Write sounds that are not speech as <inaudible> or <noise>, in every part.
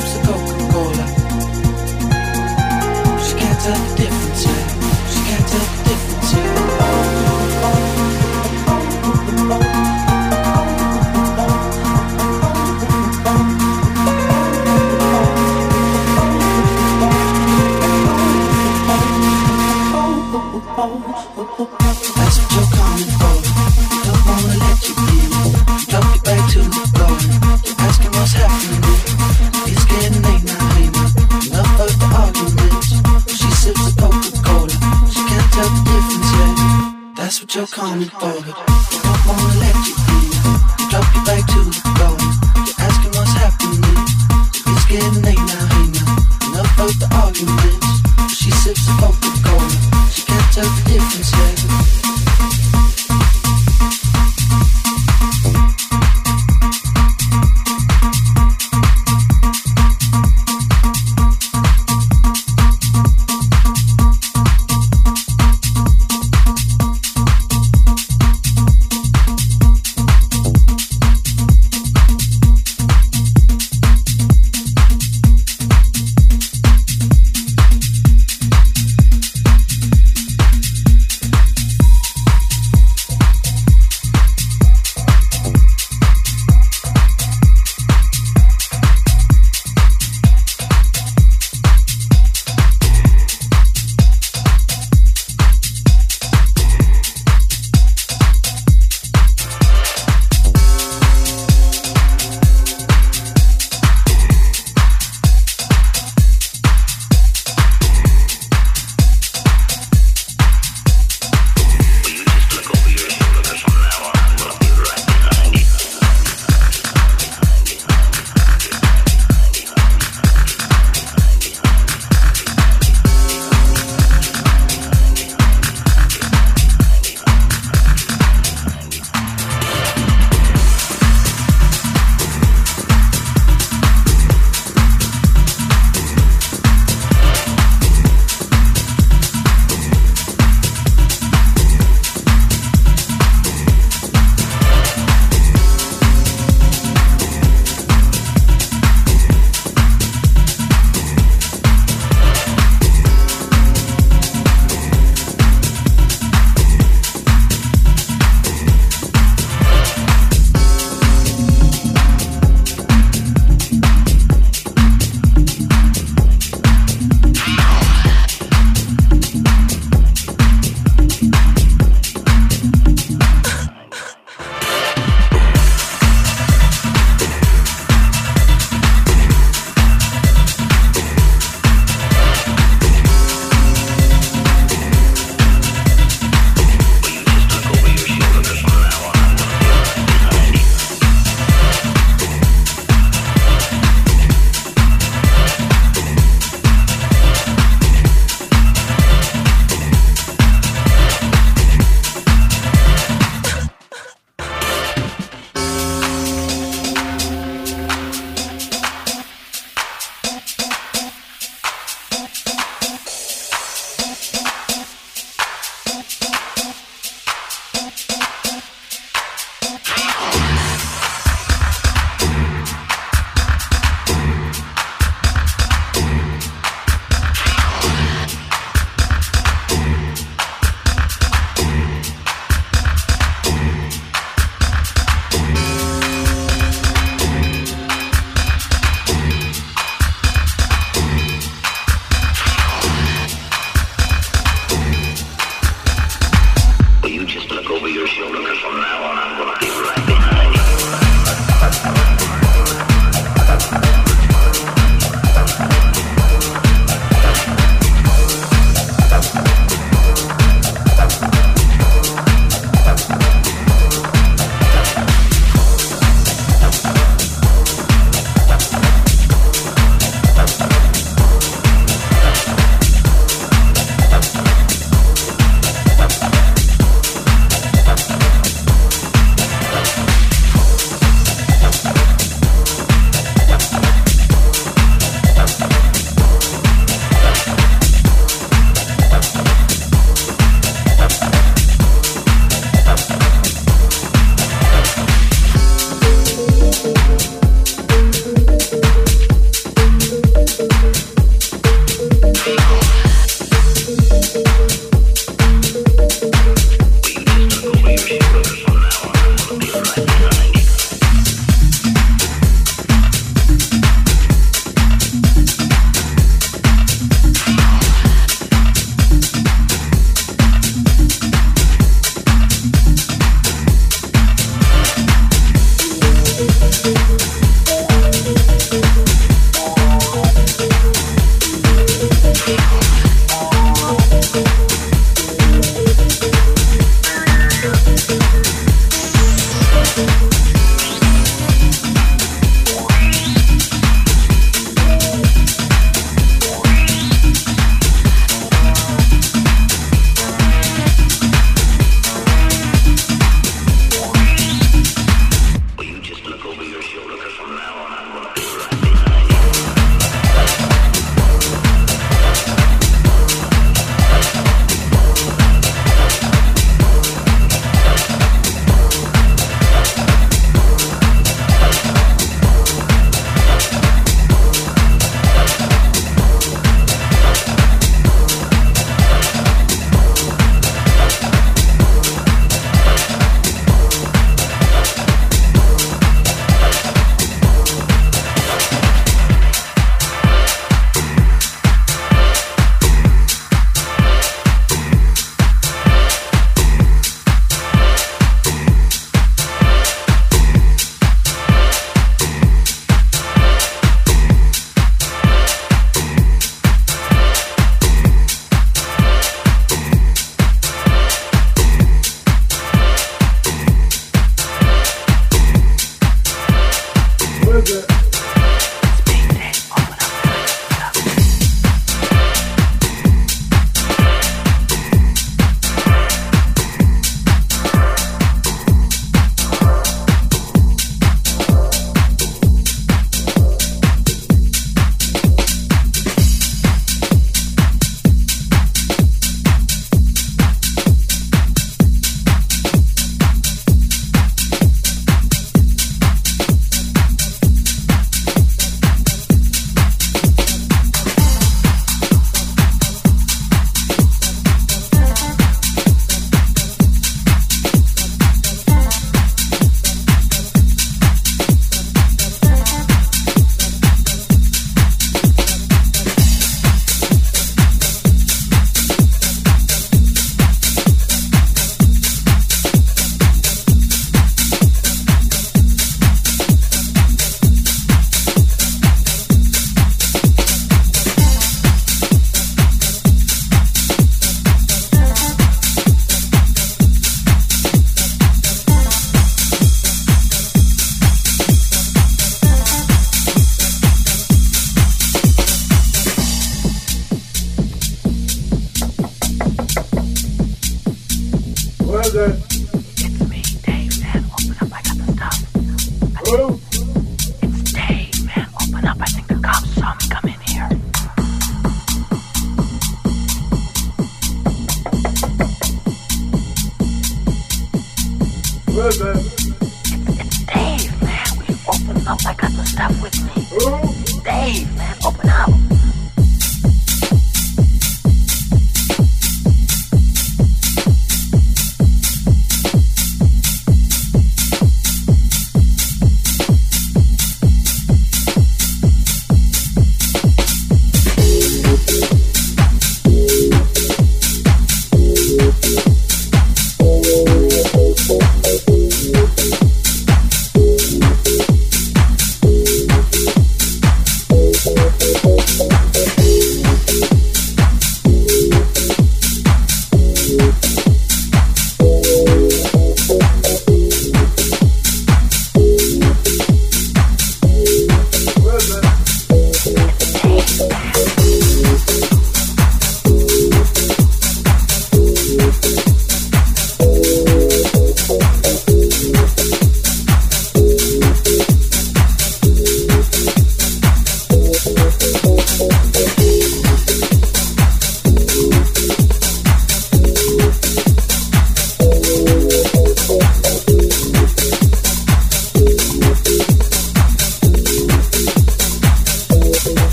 sips the Coca-Cola.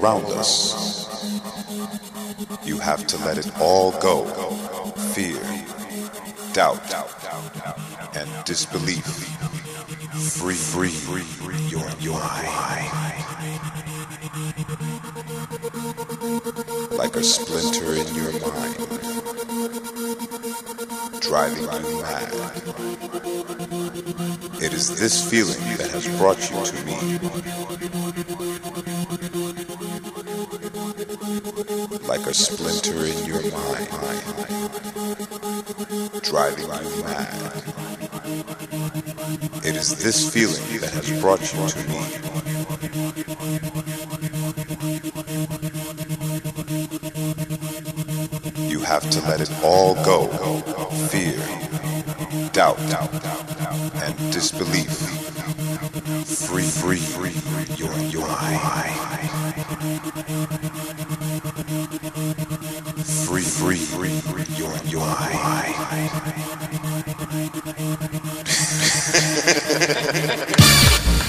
Around us. You have to let it all go. Fear, doubt, and disbelief. Free, free, free your, your mind. Like a splinter in your mind, driving you mad. It is this feeling that has brought you to me like a splinter in your mind, driving you mad. It is this feeling that has brought you to me. You have to let it all go. Fear, doubt, doubt, and disbelief. Free, free, free, your, your mind. Free, free, free, your, your mind. <laughs>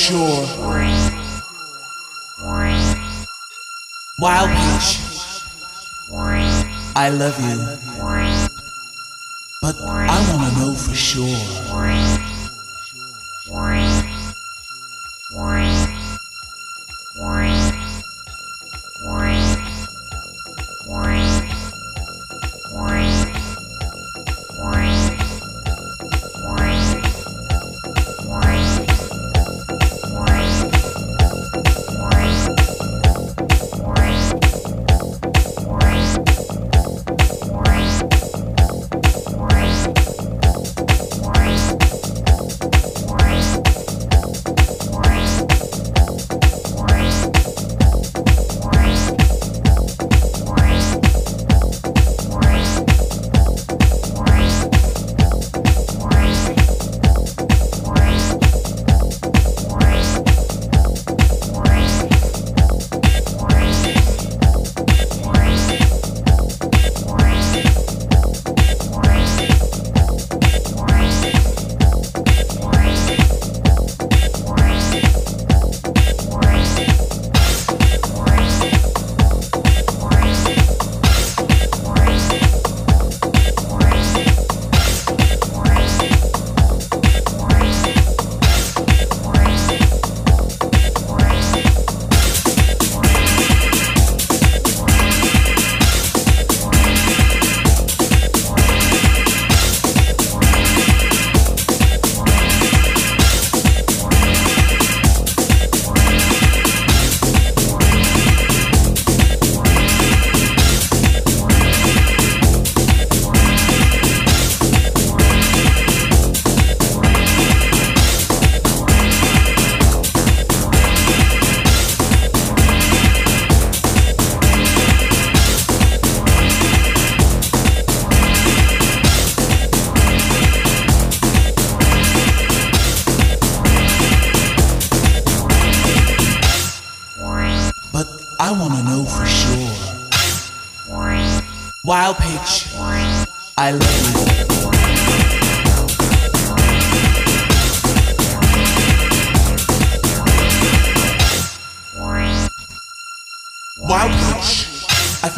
sure. Wild pitch, I love you, but I wanna know for sure.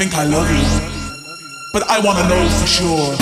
Think I love you. But I wanna know for sure.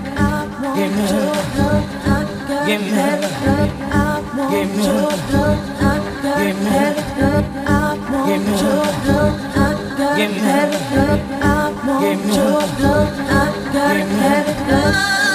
Give me, give me, give me, give me, give me, give me, give me.